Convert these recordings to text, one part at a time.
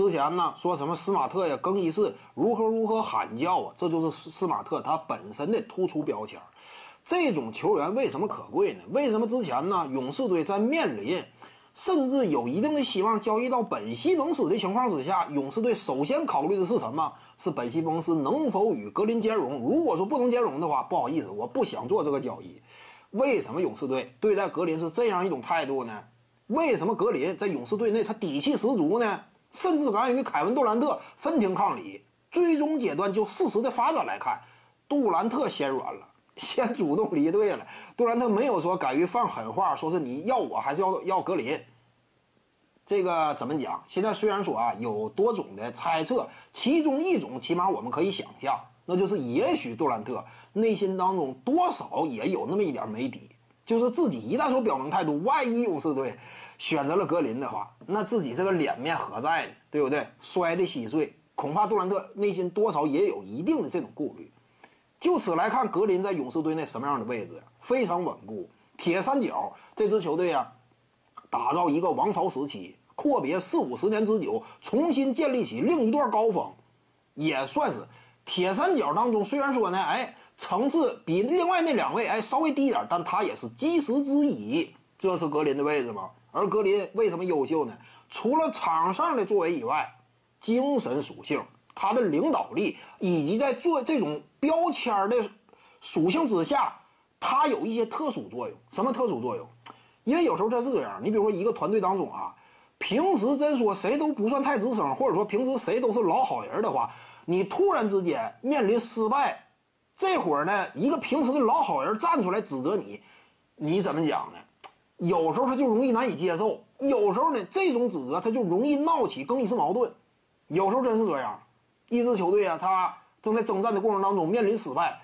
之前呢说什么斯马特呀，更衣室如何如何喊叫啊，这就是斯马特他本身的突出标签。这种球员为什么可贵呢？为什么之前呢勇士队在面临甚至有一定的希望交易到本西蒙斯的情况之下，勇士队首先考虑的是什么？是本西蒙斯能否与格林兼容？如果说不能兼容的话，不好意思，我不想做这个交易。为什么勇士队对待格林是这样一种态度呢？为什么格林在勇士队内他底气十足呢？甚至敢与凯文杜兰特分庭抗礼。最终阶段就事实的发展来看，杜兰特先软了，先主动离队了。杜兰特没有说敢于放狠话，说是你要我还是要要格林。这个怎么讲？现在虽然说啊有多种的猜测，其中一种起码我们可以想象，那就是也许杜兰特内心当中多少也有那么一点没底，就是自己一旦说表明态度，万一勇士队选择了格林的话，那自己这个脸面何在呢？对不对？摔得稀碎，恐怕杜兰特内心多少也有一定的这种顾虑。就此来看，格林在勇士队内什么样的位置？非常稳固，铁三角这支球队啊，打造一个王朝时期。阔别四五十年之久，重新建立起另一段高峰，也算是铁三角当中。虽然说呢，哎，层次比另外那两位哎稍微低一点，但他也是基石之一。这是格林的位置吗？而格林为什么优秀呢？除了场上的作为以外，精神属性、他的领导力以及在做这种标签的属性之下，他有一些特殊作用。什么特殊作用？因为有时候他是这样，你比如说一个团队当中啊。平时真说谁都不算太吱声，或者说平时谁都是老好人的话，你突然之间面临失败，这会儿呢，一个平时的老好人站出来指责你，你怎么讲呢？有时候他就容易难以接受，有时候呢，这种指责他就容易闹起更衣室矛盾，有时候真是这样。一支球队啊，他正在征战的过程当中面临失败，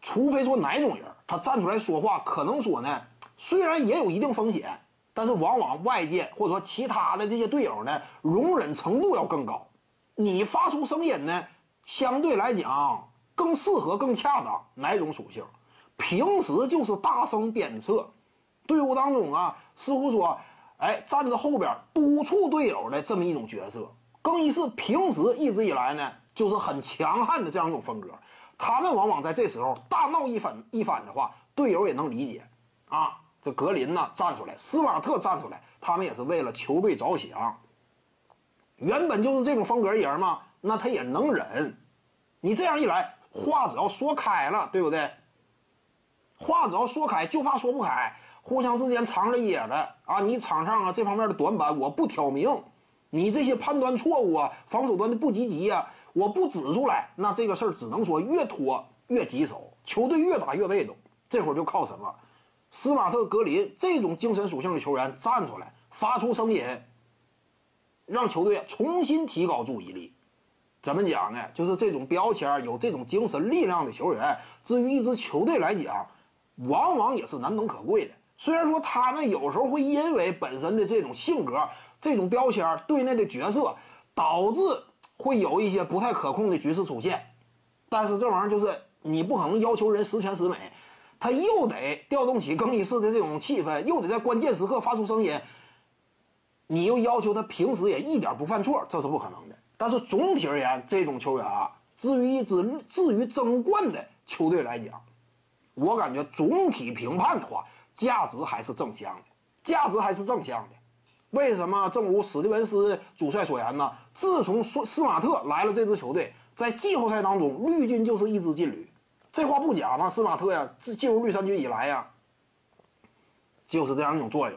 除非说哪种人他站出来说话，可能说呢，虽然也有一定风险。但是往往外界或者说其他的这些队友呢，容忍程度要更高。你发出声音呢，相对来讲更适合、更恰当哪种属性？平时就是大声鞭策，队伍当中啊，似乎说，哎，站在后边督促队友的这么一种角色。更衣室平时一直以来呢，就是很强悍的这样一种风格。他们往往在这时候大闹一番一番的话，队友也能理解，啊。这格林呢站出来，斯瓦特站出来，他们也是为了球队着想。原本就是这种风格的人嘛，那他也能忍。你这样一来，话只要说开了，对不对？话只要说开，就怕说不开，互相之间藏着掖着啊！你场上啊这方面的短板，我不挑明；你这些判断错误啊，防守端的不积极呀，我不指出来，那这个事儿只能说越拖越棘手，球队越打越被动。这会儿就靠什么？斯马特、格林这种精神属性的球员站出来发出声音，让球队重新提高注意力。怎么讲呢？就是这种标签有这种精神力量的球员，至于一支球队来讲，往往也是难能可贵的。虽然说他们有时候会因为本身的这种性格、这种标签、队内的角色，导致会有一些不太可控的局势出现，但是这玩意儿就是你不可能要求人十全十美。他又得调动起更衣室的这种气氛，又得在关键时刻发出声音。你又要求他平时也一点不犯错，这是不可能的。但是总体而言，这种球员啊，至于一支至于争冠的球队来讲，我感觉总体评判的话，价值还是正向的，价值还是正向的。为什么？正如史蒂文斯主帅所言呢？自从斯斯马特来了这支球队，在季后赛当中，绿军就是一支劲旅。这话不假嘛？斯马特呀，自进入绿衫军以来呀，就是这样一种作用。